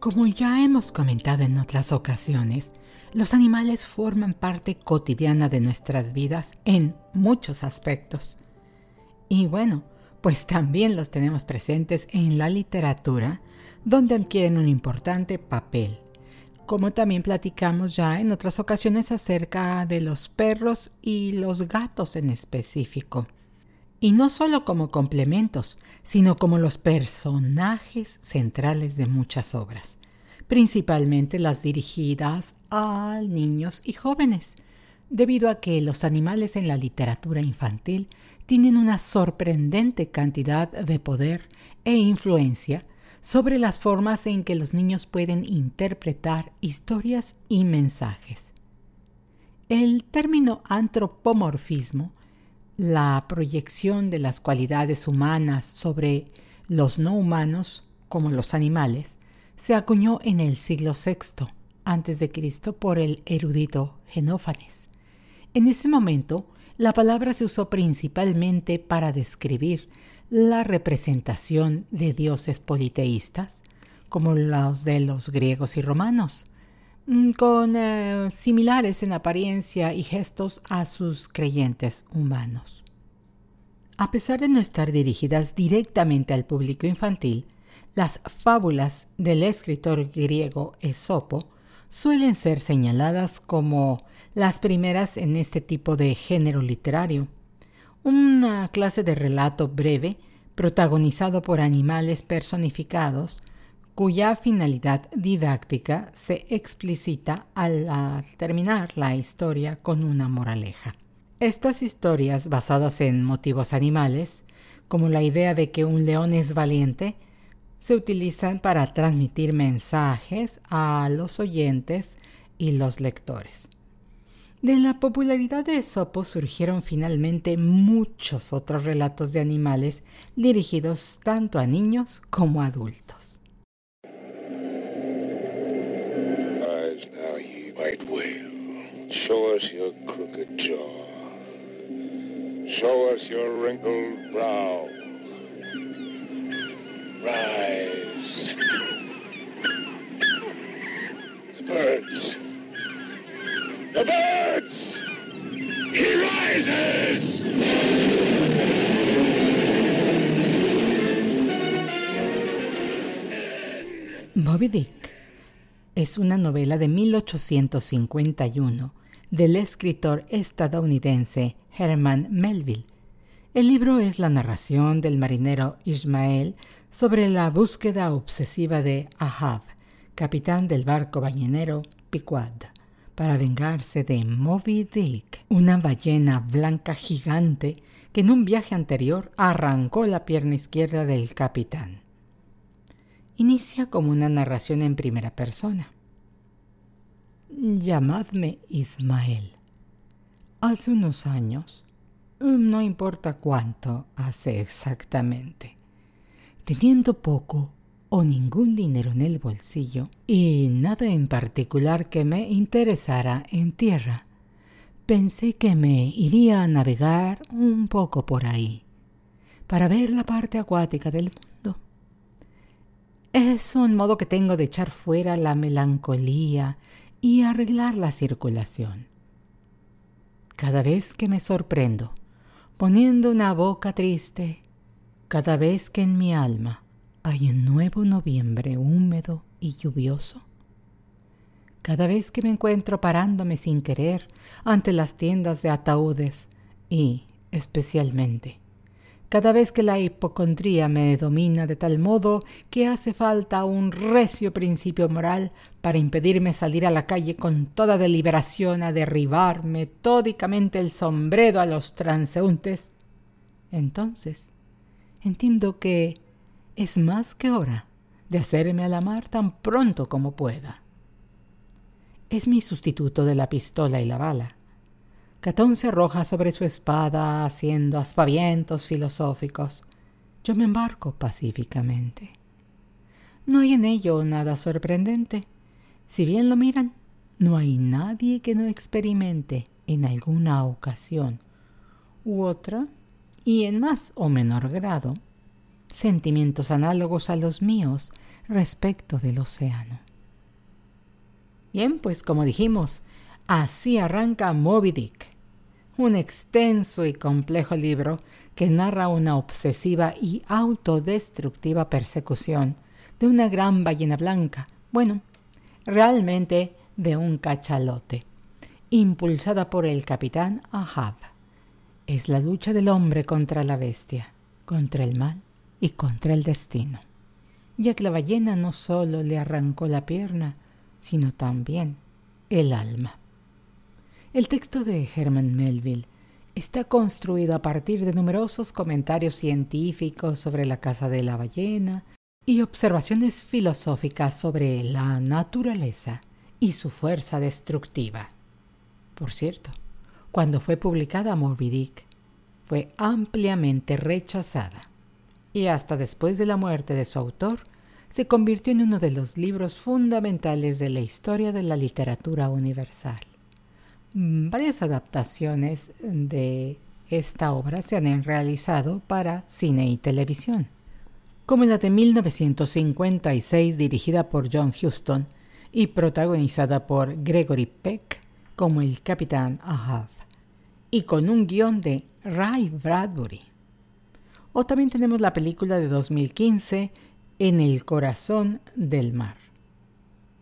Como ya hemos comentado en otras ocasiones, los animales forman parte cotidiana de nuestras vidas en muchos aspectos. Y bueno, pues también los tenemos presentes en la literatura, donde adquieren un importante papel, como también platicamos ya en otras ocasiones acerca de los perros y los gatos en específico y no solo como complementos, sino como los personajes centrales de muchas obras, principalmente las dirigidas a niños y jóvenes, debido a que los animales en la literatura infantil tienen una sorprendente cantidad de poder e influencia sobre las formas en que los niños pueden interpretar historias y mensajes. El término antropomorfismo la proyección de las cualidades humanas sobre los no humanos, como los animales, se acuñó en el siglo VI a.C. por el erudito Genófanes. En ese momento, la palabra se usó principalmente para describir la representación de dioses politeístas, como los de los griegos y romanos, con eh, similares en apariencia y gestos a sus creyentes humanos. A pesar de no estar dirigidas directamente al público infantil, las fábulas del escritor griego Esopo suelen ser señaladas como las primeras en este tipo de género literario, una clase de relato breve protagonizado por animales personificados cuya finalidad didáctica se explicita al, terminar la historia con una moraleja. Estas historias basadas en motivos animales, como la idea de que un león es valiente, se utilizan para transmitir mensajes a los oyentes y los lectores. De la popularidad de Esopo surgieron finalmente muchos otros relatos de animales dirigidos tanto a niños como a adultos. white whale, show us your crooked jaw. Show us your wrinkled brow. Rise. The birds. The birds! He rises! Moby Dick es una novela de 1851 del escritor estadounidense Herman Melville. El libro es la narración del marinero Ismael sobre la búsqueda obsesiva de Ahab, capitán del barco ballenero Pequod, para vengarse de Moby Dick, una ballena blanca gigante que en un viaje anterior arrancó la pierna izquierda del capitán inicia como una narración en primera persona. Llamadme Ismael. Hace unos años, no importa cuánto hace exactamente, teniendo poco o ningún dinero en el bolsillo y nada en particular que me interesara en tierra, pensé que me iría a navegar un poco por ahí para ver la parte acuática del mundo es un modo que tengo de echar fuera la melancolía y arreglar la circulación. Cada vez que me sorprendo, poniendo una boca triste, cada vez que en mi alma hay un nuevo noviembre húmedo y lluvioso, cada vez que me encuentro parándome sin querer ante las tiendas de ataúdes y, especialmente, cada vez que la hipocondría me domina de tal modo que hace falta un recio principio moral para impedirme salir a la calle con toda deliberación a derribar metódicamente el sombrero a los transeúntes, entonces entiendo que es más que hora de hacerme a la mar tan pronto como pueda. Es mi sustituto de la pistola y la bala Catón se arroja sobre su espada haciendo aspavientos filosóficos. Yo me embarco pacíficamente. No hay en ello nada sorprendente. Si bien lo miran, no hay nadie que no experimente en alguna ocasión u otra, y en más o menor grado, sentimientos análogos a los míos respecto del océano. Bien, pues como dijimos, Así arranca Moby Dick, un extenso y complejo libro que narra una obsesiva y autodestructiva persecución de una gran ballena blanca, bueno, realmente de un cachalote, impulsada por el capitán Ahab. Es la lucha del hombre contra la bestia, contra el mal y contra el destino, ya que la ballena no solo le arrancó la pierna, sino también el alma. El texto de Herman Melville está construido a partir de numerosos comentarios científicos sobre la caza de la ballena y observaciones filosóficas sobre la naturaleza y su fuerza destructiva. Por cierto, cuando fue publicada Moby fue ampliamente rechazada y hasta después de la muerte de su autor se convirtió en uno de los libros fundamentales de la historia de la literatura universal. Mm, varias adaptaciones de esta obra se han realizado para cine y televisión, como la de 1956 dirigida por John Huston y protagonizada por Gregory Peck como el capitán Ahab, y con un guion de Ray Bradbury. O también tenemos la película de 2015 En el corazón del mar,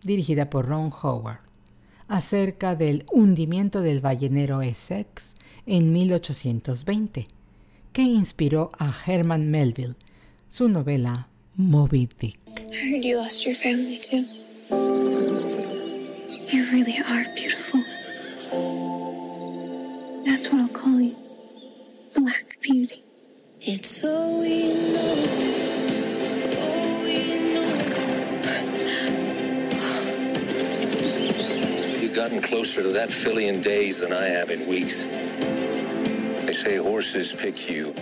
dirigida por Ron Howard acerca del hundimiento del ballenero Essex en 1820, que inspiró a Herman Melville su novela Moby Dick. I heard you lost your family too. You really are beautiful. That's what I'll call you. Black Beauty. It's all we know. Closer to that in days than I have in weeks. They say horses pick you.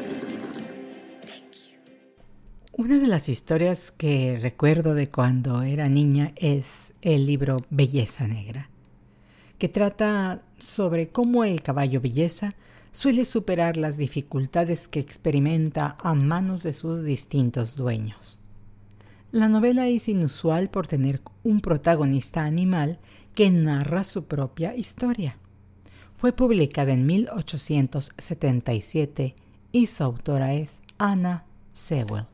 Una de las historias que recuerdo de cuando era niña es el libro Belleza Negra, que trata sobre cómo el caballo belleza suele superar las dificultades que experimenta a manos de sus distintos dueños. La novela es inusual por tener un protagonista animal que narra su propia historia. Fue publicada en 1877 y su autora es Anna Sewell.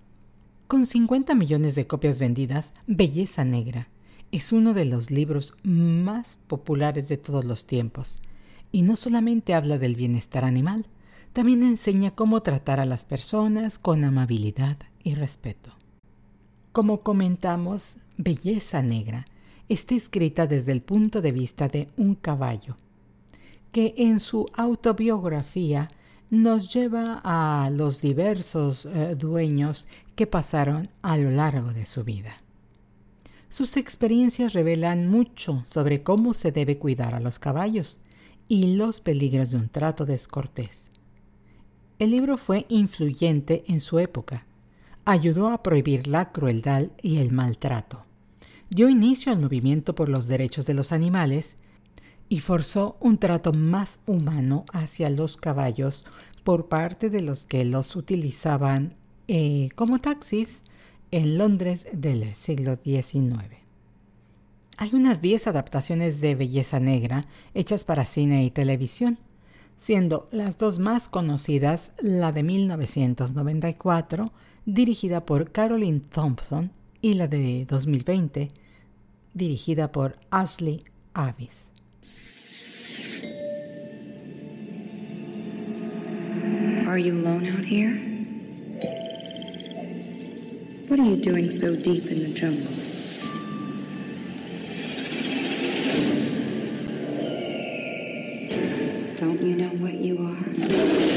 Con 50 millones de copias vendidas, Belleza Negra es uno de los libros más populares de todos los tiempos. Y no solamente habla del bienestar animal, también enseña cómo tratar a las personas con amabilidad y respeto. Como comentamos, Belleza Negra está escrita desde el punto de vista de un caballo, que en su autobiografía nos lleva a los diversos eh, dueños que pasaron a lo largo de su vida. Sus experiencias revelan mucho sobre cómo se debe cuidar a los caballos y los peligros de un trato descortés. El libro fue influyente en su época. Ayudó a prohibir la crueldad y el maltrato dio inicio al movimiento por los derechos de los animales y forzó un trato más humano hacia los caballos por parte de los que los utilizaban eh, como taxis en Londres del siglo XIX. Hay unas 10 adaptaciones de Belleza Negra hechas para cine y televisión, siendo las dos más conocidas la de 1994, dirigida por Caroline Thompson, y la de 2020, dirigida por Ashley Abbott. Are you alone out here? What are you doing so deep in the jungle? Don't you know what you are?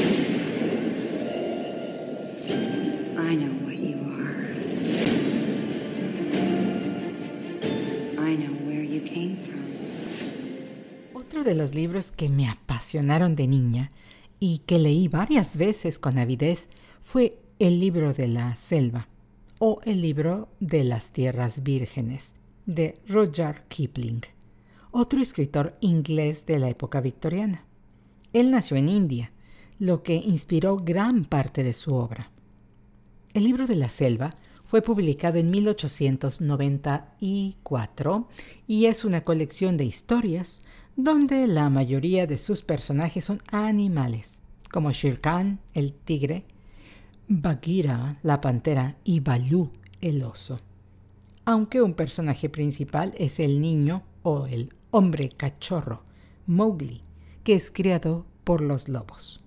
De los libros que me apasionaron de niña y que leí varias veces con avidez fue El libro de la selva o El libro de las tierras vírgenes de Roger Kipling, otro escritor inglés de la época victoriana. Él nació en India, lo que inspiró gran parte de su obra. El libro de la selva fue publicado en 1894 y es una colección de historias donde la mayoría de sus personajes son animales, como Shere Khan, el tigre, Bagheera, la pantera, y Baloo, el oso. Aunque un personaje principal es el niño o el hombre cachorro, Mowgli, que es criado por los lobos.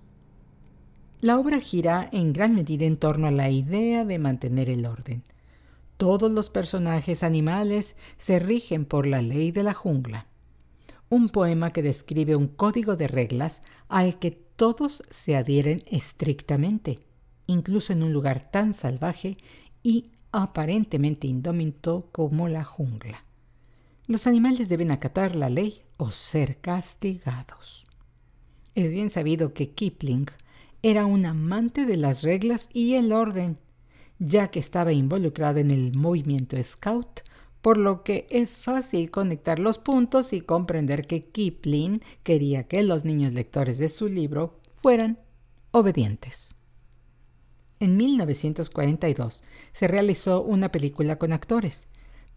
La obra gira en gran medida en torno a la idea de mantener el orden. Todos los personajes animales se rigen por la ley de la jungla, un poema que describe un código de reglas al que todos se adhieren estrictamente, incluso en un lugar tan salvaje y aparentemente indómito como la jungla. Los animales deben acatar la ley o ser castigados. Es bien sabido que Kipling era un amante de las reglas y el orden, ya que estaba involucrado en el movimiento Scout, por lo que es fácil conectar los puntos y comprender que Kipling quería que los niños lectores de su libro fueran obedientes. En 1942 se realizó una película con actores,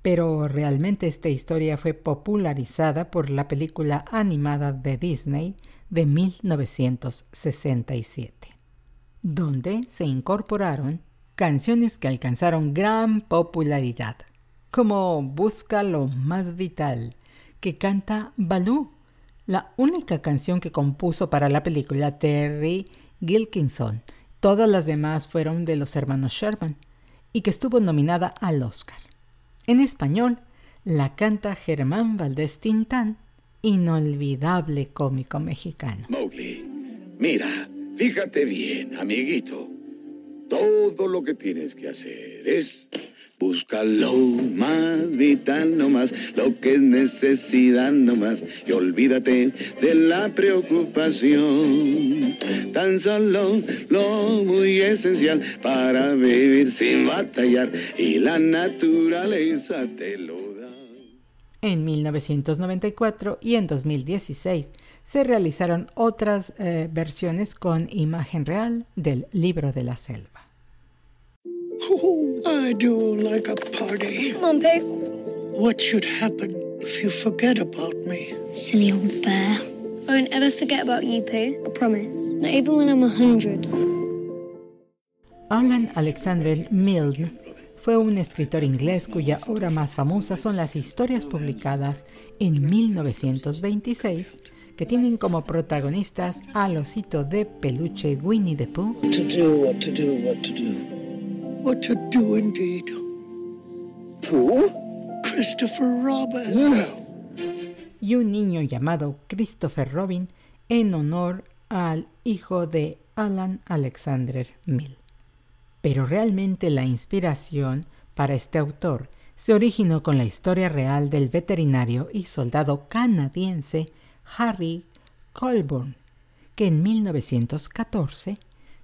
pero realmente esta historia fue popularizada por la película animada de Disney de 1967, donde se incorporaron canciones que alcanzaron gran popularidad, como Busca lo más vital, que canta Baloo, la única canción que compuso para la película Terry Gilkinson. Todas las demás fueron de los hermanos Sherman y que estuvo nominada al Oscar. En español, la canta Germán Valdés Tintán, inolvidable cómico mexicano. Mowgli, mira, fíjate bien, amiguito. Todo lo que tienes que hacer es buscar lo más vital nomás, lo que es necesidad nomás, y olvídate de la preocupación. Tan solo lo muy esencial para vivir sin batallar, y la naturaleza te lo da. En 1994 y en 2016 se realizaron otras eh, versiones con imagen real del libro de la selva. Oh, I do like a party. Come on, Pooh. What should happen if you forget about me? Silly old bear. I won't ever forget about you, Pooh. I promise. Not even when I'm a hundred. Alan Alexander Milne fue un escritor inglés cuya obra más famosa son las historias publicadas en 1926 que tienen como protagonistas al osito de peluche Winnie the Pooh, To do, what to do, what to do. What to do indeed. ¿Tú? Christopher Robin. y un niño llamado Christopher Robin en honor al hijo de Alan Alexander Milne. Pero realmente la inspiración para este autor se originó con la historia real del veterinario y soldado canadiense Harry Colborne, que en 1914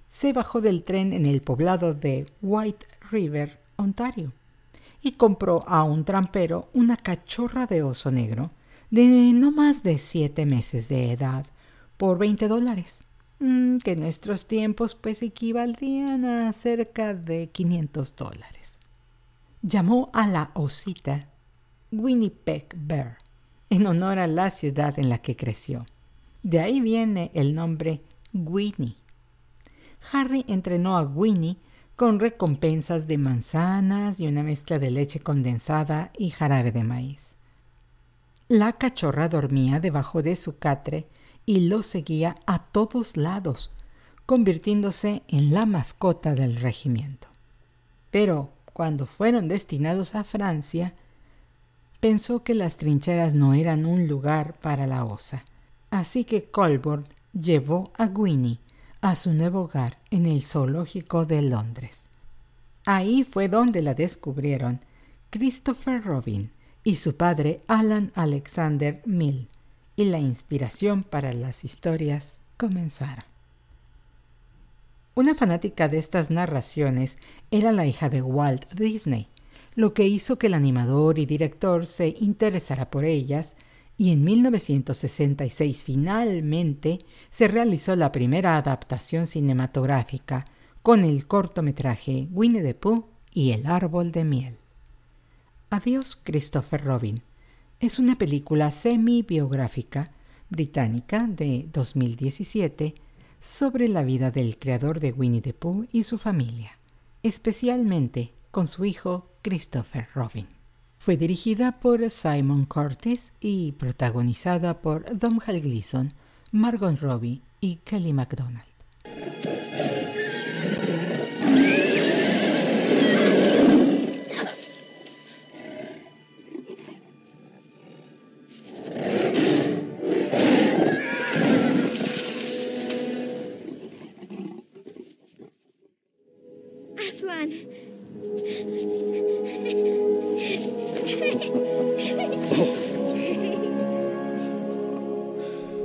se bajó del tren en el poblado de White River, Ontario, y compró a un trampero una cachorra de oso negro de no más de siete meses de edad por 20 dólares, mm, que en nuestros tiempos pues equivaldrían a cerca de 500 dólares. Llamó a la osita Winnipeg Bear en honor a la ciudad en la que creció. De ahí viene el nombre Winnie. Harry entrenó a Winnie con recompensas de manzanas y una mezcla de leche condensada y jarabe de maíz. La cachorra dormía debajo de su catre y lo seguía a todos lados, convirtiéndose en la mascota del regimiento. Pero cuando fueron destinados a Francia, pensó que las trincheras no eran un lugar para la osa. Así que Colborne llevó a Winnie a su nuevo hogar en el zoológico de Londres. Ahí fue donde la descubrieron Christopher Robin y su padre Alan Alexander Mill, y la inspiración para las historias comenzaron. Una fanática de estas narraciones era la hija de Walt Disney, lo que hizo que el animador y director se interesara por ellas y en 1966 finalmente se realizó la primera adaptación cinematográfica con el cortometraje Winnie the Pooh y el árbol de miel. Adiós Christopher Robin es una película semi-biográfica británica de 2017 sobre la vida del creador de Winnie the Pooh y su familia, especialmente con su hijo Christopher Robin. Fue dirigida por Simon Curtis y protagonizada por Domhnall Gleeson, Margot Robbie y Kelly MacDonald.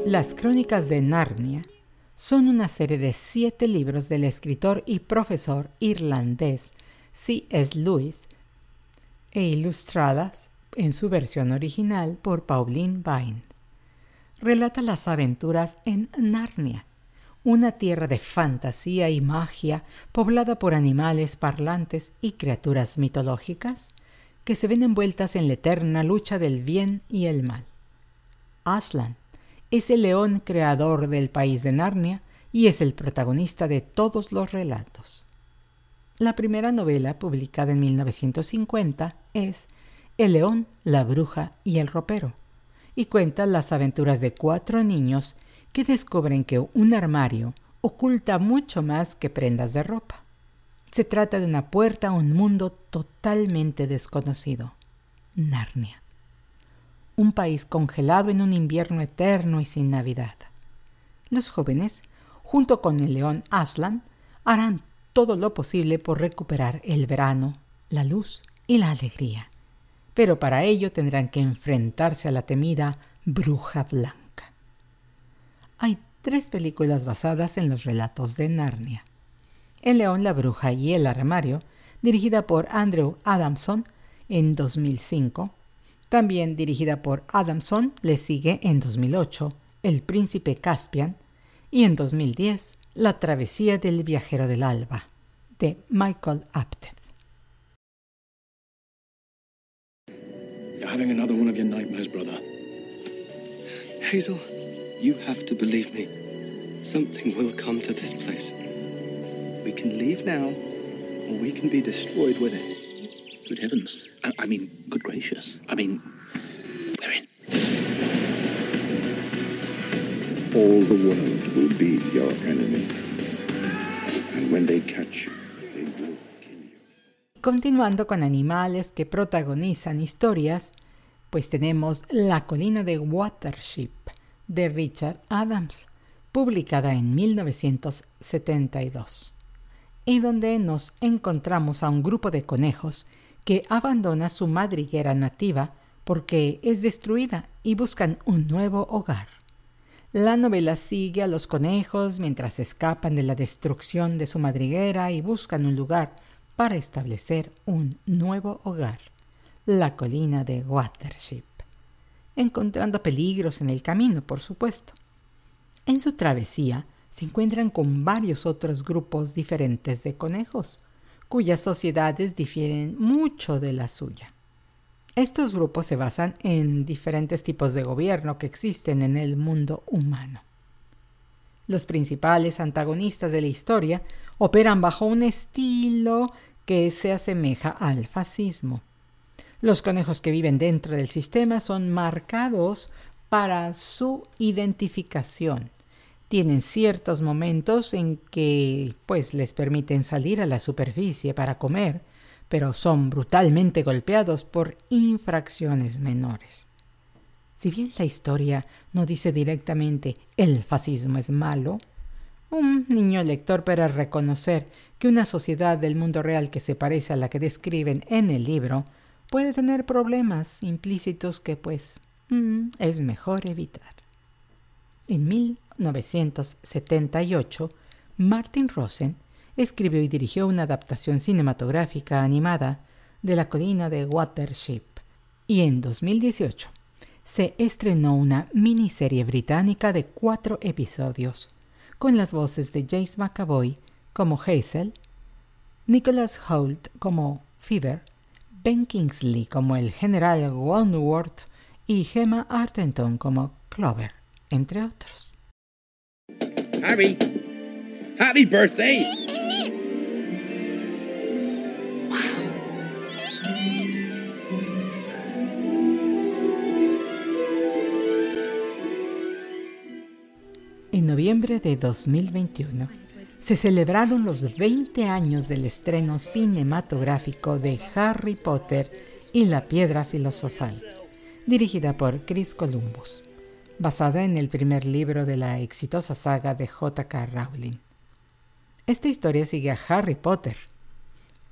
Las Crónicas de Narnia son una serie de siete libros del escritor y profesor irlandés C.S. Lewis e ilustradas en su versión original por Pauline Vines. Relata las aventuras en Narnia, una tierra de fantasía y magia poblada por animales parlantes y criaturas mitológicas que se ven envueltas en la eterna lucha del bien y el mal. Aslan, es el león creador del país de Narnia y es el protagonista de todos los relatos. La primera novela, publicada en 1950, es El león, la bruja y el ropero, y cuenta las aventuras de cuatro niños que descubren que un armario oculta mucho más que prendas de ropa. Se trata de una puerta a un mundo totalmente desconocido, Narnia un país congelado en un invierno eterno y sin Navidad. Los jóvenes, junto con el león Aslan, harán todo lo posible por recuperar el verano, la luz y la alegría. Pero para ello tendrán que enfrentarse a la temida bruja blanca. Hay tres películas basadas en los relatos de Narnia. El león, la bruja y el armario, dirigida por Andrew Adamson en 2005, también dirigida por Adamson, le sigue en 2008 El Príncipe Caspian y en 2010 La Travesía del Viajero del Alba, de Michael Apted. You're having another one of your nightmares, brother. Hazel, you have to believe me. Something will come to this place. We can leave now, or we can be destroyed with it. Good heavens. I, I mean, good gracious. I mean, we're in. All the world will be your enemy. And when they catch you, they will kill you. Continuando con animales que protagonizan historias, pues tenemos La colina de Watership de Richard Adams, publicada en 1972, y donde nos encontramos a un grupo de conejos que abandona su madriguera nativa porque es destruida y buscan un nuevo hogar. La novela sigue a los conejos mientras escapan de la destrucción de su madriguera y buscan un lugar para establecer un nuevo hogar, la colina de Watership, encontrando peligros en el camino, por supuesto. En su travesía se encuentran con varios otros grupos diferentes de conejos, cuyas sociedades difieren mucho de la suya. Estos grupos se basan en diferentes tipos de gobierno que existen en el mundo humano. Los principales antagonistas de la historia operan bajo un estilo que se asemeja al fascismo. Los conejos que viven dentro del sistema son marcados para su identificación tienen ciertos momentos en que pues les permiten salir a la superficie para comer, pero son brutalmente golpeados por infracciones menores. Si bien la historia no dice directamente el fascismo es malo, un niño lector para reconocer que una sociedad del mundo real que se parece a la que describen en el libro puede tener problemas implícitos que pues mm, es mejor evitar. En 1978, Martin Rosen escribió y dirigió una adaptación cinematográfica animada de La colina de Watership y en 2018 se estrenó una miniserie británica de cuatro episodios con las voces de Jace McAvoy como Hazel, Nicholas Holt como Fever, Ben Kingsley como el general Wonworth y Gemma Artenton como Clover, entre otros. Harry, happy birthday. En noviembre de 2021 se celebraron los 20 años del estreno cinematográfico de Harry Potter y la Piedra Filosofal, dirigida por Chris Columbus, basada en el primer libro de la exitosa saga de J.K. Rowling. Esta historia sigue a Harry Potter,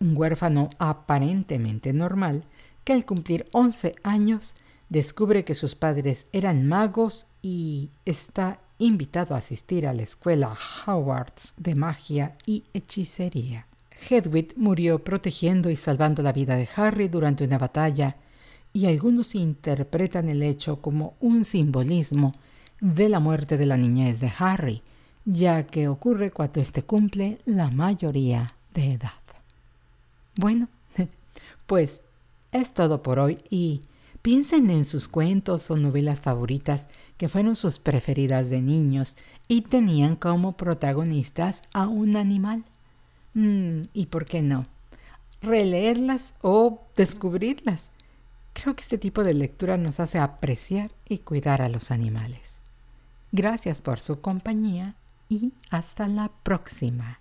un huérfano aparentemente normal que al cumplir 11 años descubre que sus padres eran magos y está invitado a asistir a la escuela Howards de magia y hechicería. Hedwig murió protegiendo y salvando la vida de Harry durante una batalla y algunos interpretan el hecho como un simbolismo de la muerte de la niñez de Harry, ya que ocurre cuando éste cumple la mayoría de edad. Bueno, pues es todo por hoy y Piensen en sus cuentos o novelas favoritas que fueron sus preferidas de niños y tenían como protagonistas a un animal. Mm, ¿Y por qué no? Releerlas o descubrirlas. Creo que este tipo de lectura nos hace apreciar y cuidar a los animales. Gracias por su compañía y hasta la próxima.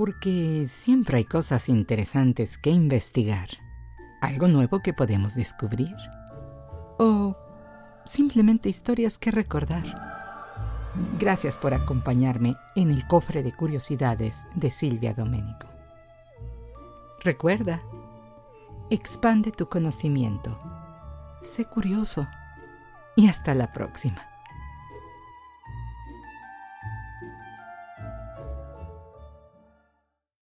porque siempre hay cosas interesantes que investigar, algo nuevo que podemos descubrir, o simplemente historias que recordar. Gracias por acompañarme en el cofre de curiosidades de Silvia Domenico. Recuerda, expande tu conocimiento, sé curioso y hasta la próxima.